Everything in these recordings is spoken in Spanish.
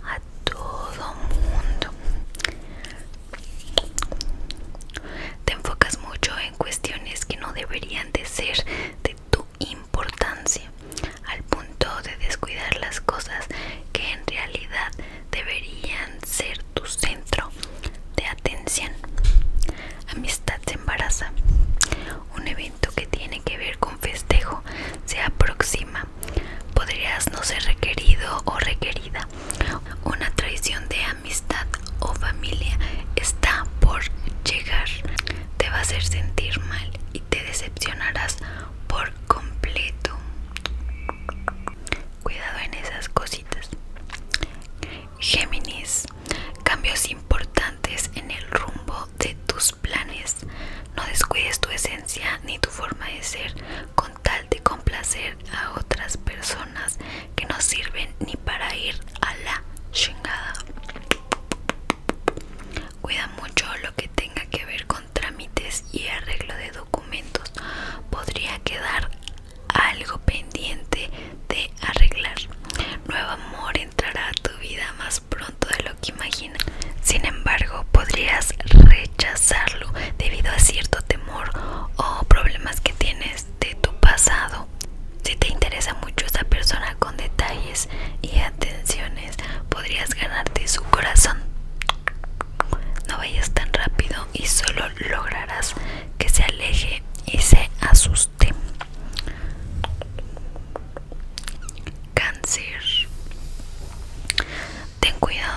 Hot ganarte su corazón. No vayas tan rápido y solo lograrás que se aleje y se asuste. Cáncer. Ten cuidado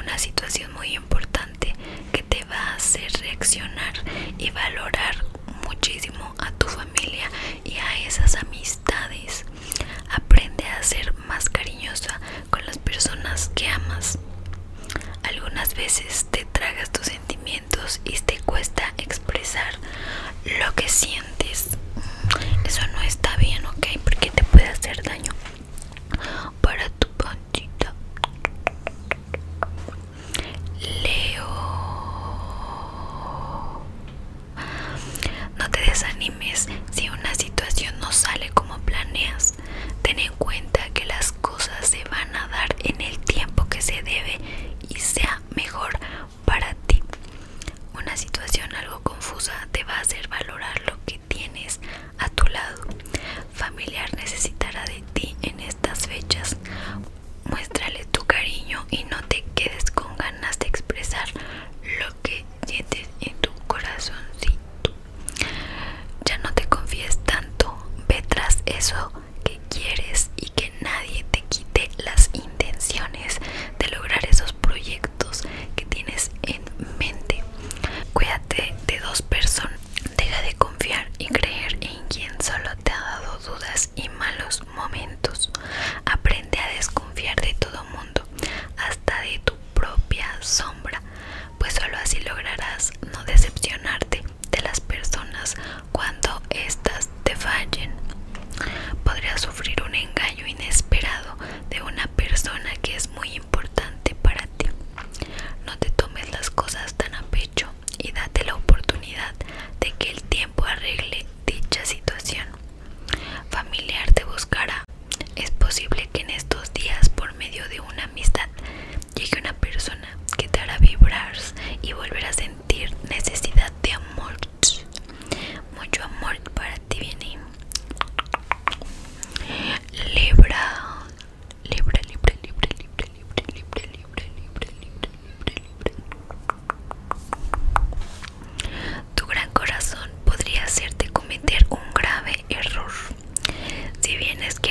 una situación muy importante que te va a hacer reaccionar y valorar muchísimo a tu familia y a esas amistades. Aprende a ser más cariñosa con las personas que amas. Algunas veces te tragas tus sentimientos y te cuesta expresar lo que sientes. Eso no está bien, ¿ok? Porque te puede hacer daño.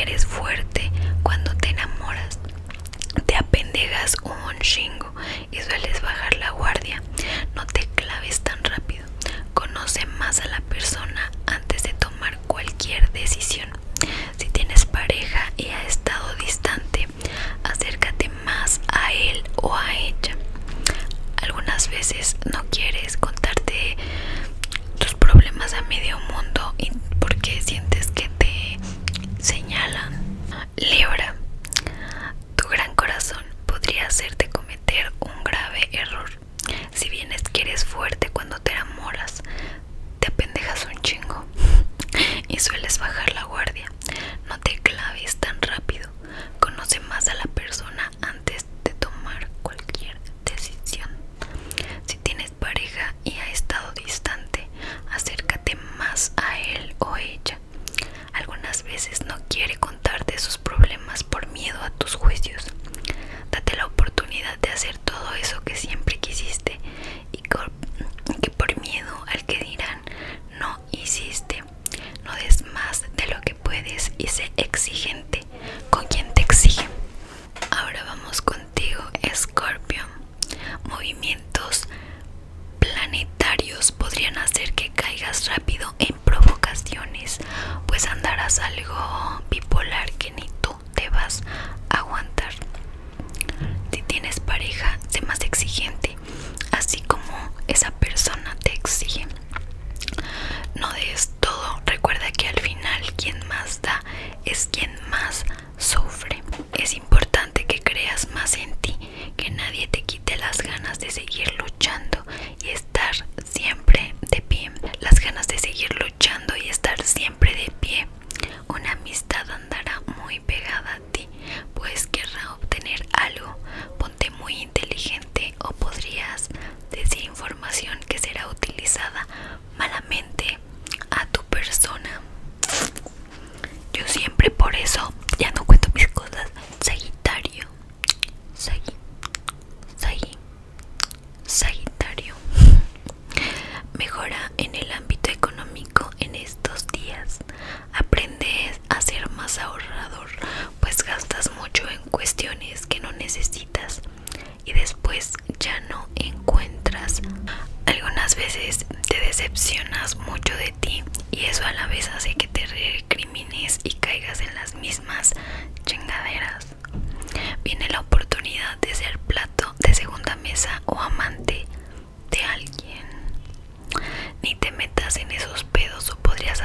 eres fuerte cuando te enamoras. Te apendejas un chingo y sueles bajar la guardia. No te claves tan rápido. Conoce más a la persona antes de tomar cualquier decisión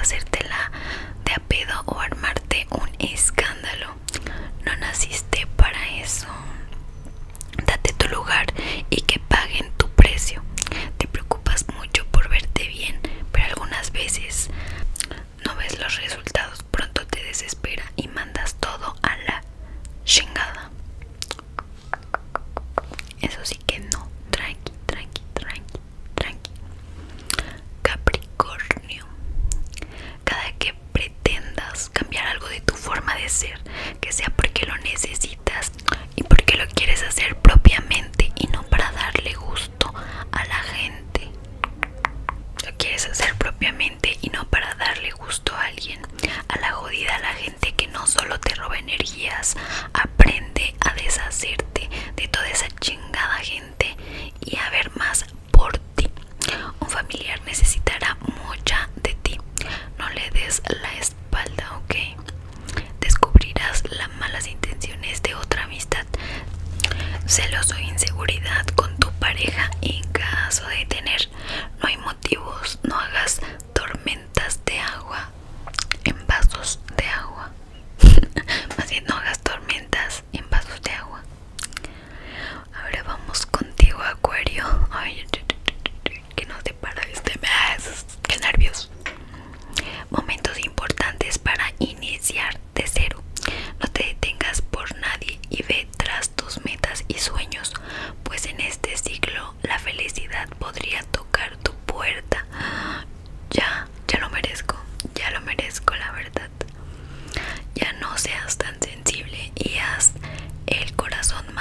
hacértela de a pedo o armarte un escándalo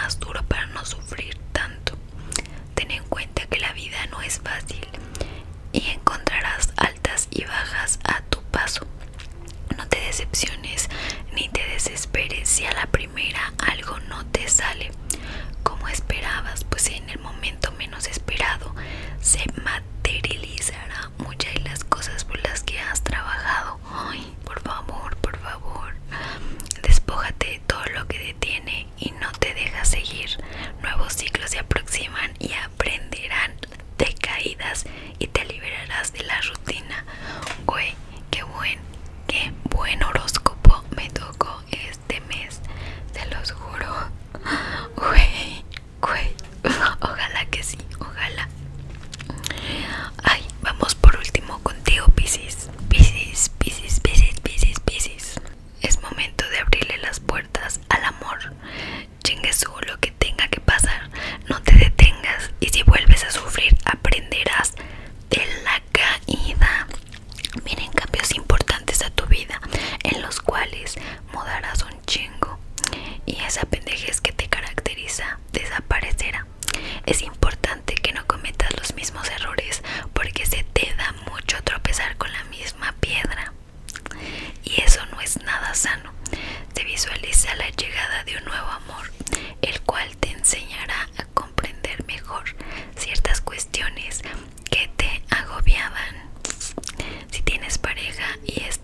más duro nada sano. Te visualiza la llegada de un nuevo amor, el cual te enseñará a comprender mejor ciertas cuestiones que te agobiaban. Si tienes pareja y estás